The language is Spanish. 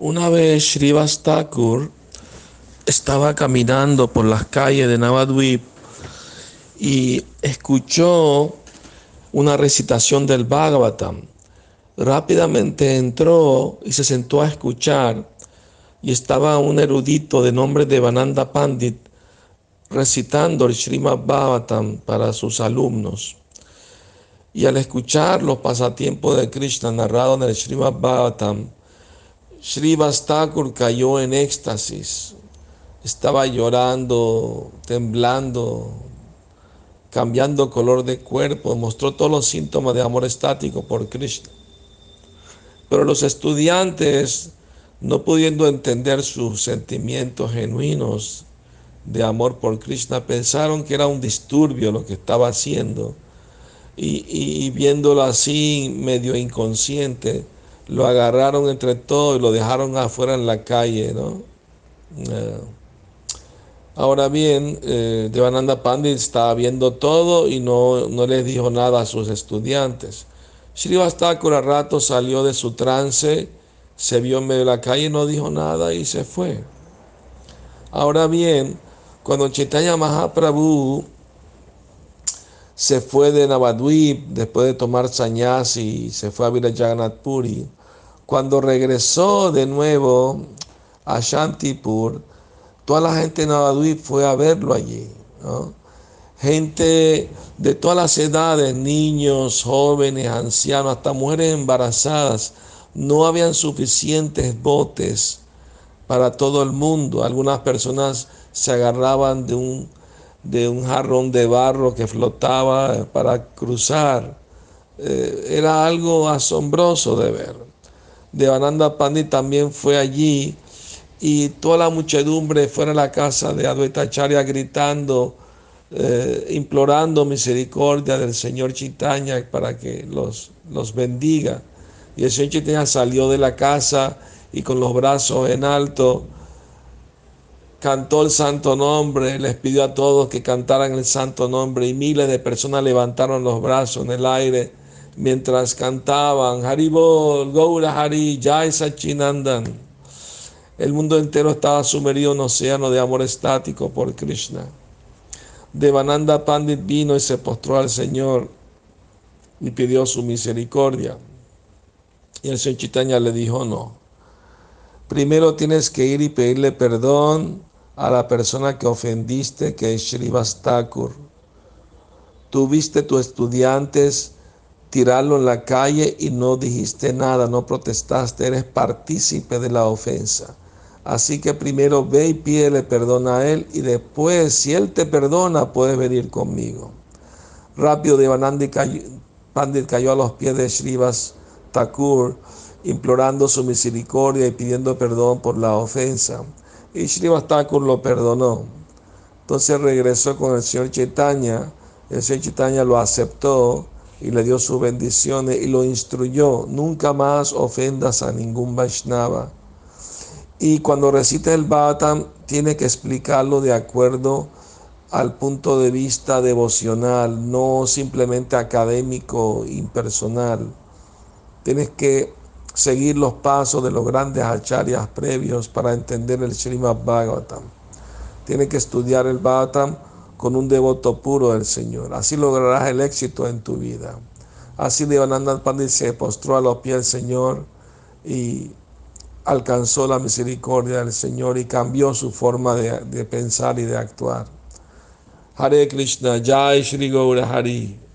Una vez Srivas Thakur estaba caminando por las calles de Navadvip y escuchó una recitación del Bhagavatam. Rápidamente entró y se sentó a escuchar y estaba un erudito de nombre de Vananda Pandit recitando el Srimad Bhagavatam para sus alumnos. Y al escuchar los pasatiempos de Krishna narrados en el Srimad Bhagavatam, Srivas Thakur cayó en éxtasis. Estaba llorando, temblando, cambiando color de cuerpo, mostró todos los síntomas de amor estático por Krishna. Pero los estudiantes, no pudiendo entender sus sentimientos genuinos de amor por Krishna, pensaron que era un disturbio lo que estaba haciendo. Y, y viéndolo así, medio inconsciente, lo agarraron entre todos y lo dejaron afuera en la calle, ¿no? Eh, ahora bien, eh, Devananda Pandit estaba viendo todo y no, no les dijo nada a sus estudiantes. Srivastakura a rato salió de su trance, se vio en medio de la calle, no dijo nada y se fue. Ahora bien, cuando Chaitanya Mahaprabhu se fue de Navadvip después de tomar sanyasi y se fue a Jagannath Puri, cuando regresó de nuevo a Shantipur, toda la gente de Navadvip fue a verlo allí. Gente de todas las edades, niños, jóvenes, ancianos, hasta mujeres embarazadas, no habían suficientes botes para todo el mundo. Algunas personas se agarraban de un, de un jarrón de barro que flotaba para cruzar. Eh, era algo asombroso de ver. Devananda Pandit también fue allí y toda la muchedumbre fuera a la casa de Advaita Charya gritando, eh, implorando misericordia del Señor Chitaña para que los, los bendiga. Y el Señor Chitaña salió de la casa y con los brazos en alto cantó el santo nombre, les pidió a todos que cantaran el santo nombre y miles de personas levantaron los brazos en el aire mientras cantaban Haribol, Gaura Hari, Jai Sachinandan. El mundo entero estaba sumergido en un océano de amor estático por Krishna. Devananda Pandit vino y se postró al Señor y pidió su misericordia. Y el Señor Chitaña le dijo, no. Primero tienes que ir y pedirle perdón a la persona que ofendiste, que es Srivastakur. Tú viste tus estudiantes tirarlo en la calle y no dijiste nada, no protestaste, eres partícipe de la ofensa. Así que primero ve y pídele perdón a él y después, si él te perdona, puedes venir conmigo. Rápido Devanandi cayó, Pandit cayó a los pies de Srivas Thakur, implorando su misericordia y pidiendo perdón por la ofensa. Y Srivas Thakur lo perdonó. Entonces regresó con el señor Chaitanya. El señor Chaitanya lo aceptó y le dio sus bendiciones y lo instruyó, nunca más ofendas a ningún Vaishnava. Y cuando recita el Bhattam, tiene que explicarlo de acuerdo al punto de vista devocional, no simplemente académico, impersonal. Tienes que seguir los pasos de los grandes acharyas previos para entender el Srimad Bhagavatam. Tienes que estudiar el Bhagavatam con un devoto puro del Señor. Así lograrás el éxito en tu vida. Así Devananda Pandit se postró a los pies del Señor y alcanzó la misericordia del Señor y cambió su forma de, de pensar y de actuar. Hare Krishna, Jai Shri Gaura Hari.